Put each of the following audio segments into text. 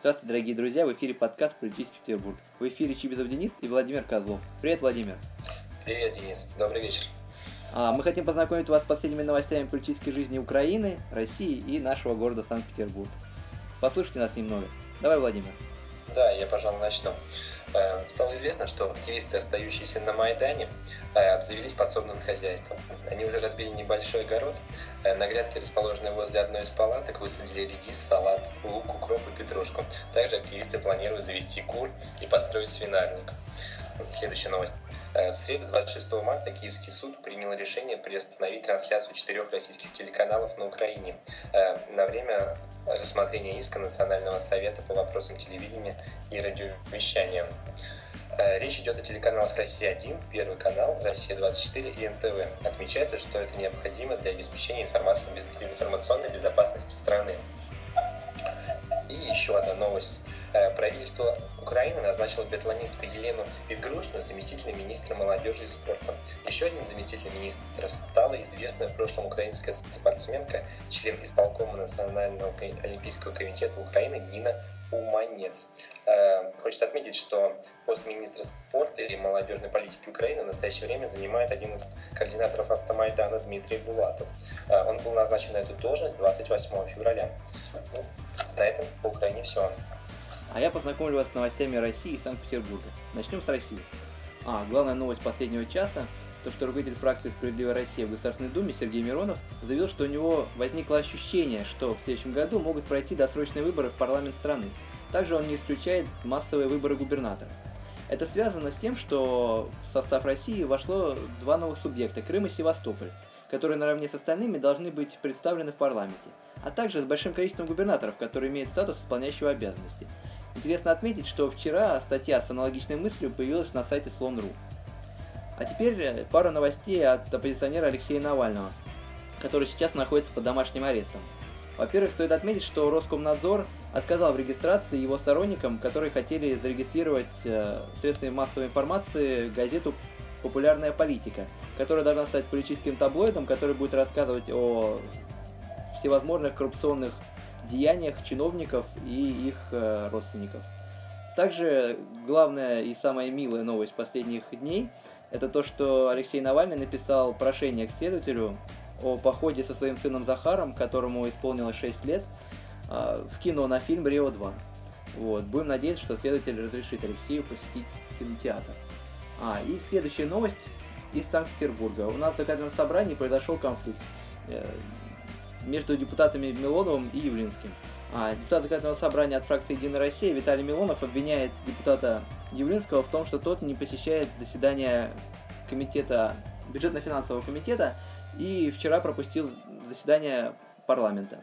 Здравствуйте, дорогие друзья! В эфире подкаст «Политический Петербург». В эфире Чибизов Денис и Владимир Козлов. Привет, Владимир! Привет, Денис! Добрый вечер! А, мы хотим познакомить вас с последними новостями политической жизни Украины, России и нашего города Санкт-Петербург. Послушайте нас немного. Давай, Владимир. Да, я, пожалуй, начну. Э, стало известно, что активисты, остающиеся на Майдане, э, обзавелись подсобным хозяйством. Они уже разбили небольшой огород. Э, на грядке, расположенной возле одной из палаток, высадили редис, салат, лук, укроп и петрушку. Также активисты планируют завести кур и построить свинарник. Следующая новость. В среду 26 марта Киевский суд принял решение приостановить трансляцию четырех российских телеканалов на Украине на время рассмотрения иска Национального совета по вопросам телевидения и радиовещания. Э, речь идет о телеканалах «Россия-1», «Первый канал», «Россия-24» и НТВ. Отмечается, что это необходимо для обеспечения информационной безопасности страны. И еще одна новость. Э, правительство Украины назначило биатлонистку Елену Евгрушину заместителем министра молодежи и спорта. Еще одним заместителем министра стала известная в прошлом украинская спортсменка, член исполкома Национального олимпийского комитета Украины Нина Уманец. Э, хочется отметить, что пост министра спорта и молодежной политики Украины в настоящее время занимает один из координаторов автомайдана Дмитрий Булатов. Э, он был назначен на эту должность 28 февраля. Ну, на этом по Украине все. А я познакомлю вас с новостями России и Санкт-Петербурга. Начнем с России. А, главная новость последнего часа – то, что руководитель фракции «Справедливая Россия» в Государственной Думе Сергей Миронов заявил, что у него возникло ощущение, что в следующем году могут пройти досрочные выборы в парламент страны. Также он не исключает массовые выборы губернаторов. Это связано с тем, что в состав России вошло два новых субъекта – Крым и Севастополь, которые наравне с остальными должны быть представлены в парламенте, а также с большим количеством губернаторов, которые имеют статус исполняющего обязанности – Интересно отметить, что вчера статья с аналогичной мыслью появилась на сайте Слон.ру. А теперь пара новостей от оппозиционера Алексея Навального, который сейчас находится под домашним арестом. Во-первых, стоит отметить, что Роскомнадзор отказал в регистрации его сторонникам, которые хотели зарегистрировать э, средствами массовой информации газету «Популярная политика», которая должна стать политическим таблоидом, который будет рассказывать о всевозможных коррупционных деяниях чиновников и их э, родственников. Также главная и самая милая новость последних дней – это то, что Алексей Навальный написал прошение к следователю о походе со своим сыном Захаром, которому исполнилось 6 лет, э, в кино на фильм «Рио-2». Вот. Будем надеяться, что следователь разрешит Алексею посетить кинотеатр. А, и следующая новость из Санкт-Петербурга. У нас в законодательном собрании произошел конфликт. Между депутатами Милоновым и Явлинским. А депутат законодательного собрания от фракции «Единая Россия» Виталий Милонов обвиняет депутата Явлинского в том, что тот не посещает заседания комитета, бюджетно-финансового комитета и вчера пропустил заседание парламента.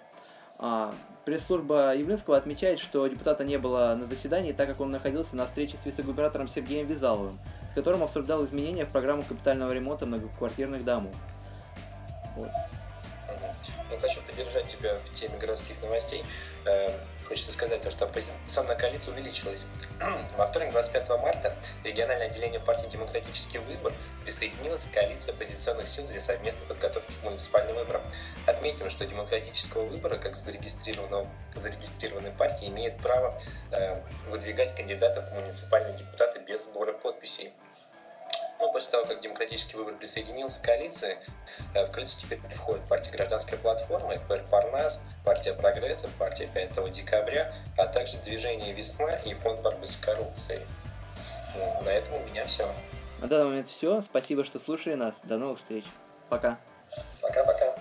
А, пресс-служба Явлинского отмечает, что депутата не было на заседании, так как он находился на встрече с вице-губернатором Сергеем Визаловым, с которым обсуждал изменения в программу капитального ремонта многоквартирных домов. Вот. Но хочу поддержать тебя в теме городских новостей. Эм, хочется сказать, то, что оппозиционная коалиция увеличилась. Во вторник, 25 марта, региональное отделение партии «Демократический выбор» присоединилось к коалиции оппозиционных сил для совместной подготовки к муниципальным выборам. Отметим, что демократического выбора, как зарегистрированного, зарегистрированной партии, имеет право э, выдвигать кандидатов в муниципальные депутаты без сбора подписей. Ну, после того, как демократический выбор присоединился к коалиции, э, в коалицию теперь входят партия «Гражданская платформа», ПР «Парнас», партия «Прогресса», партия 5 декабря, а также движение «Весна» и фонд борьбы с коррупцией. Ну, на этом у меня все. На данный момент все. Спасибо, что слушали нас. До новых встреч. Пока. Пока-пока.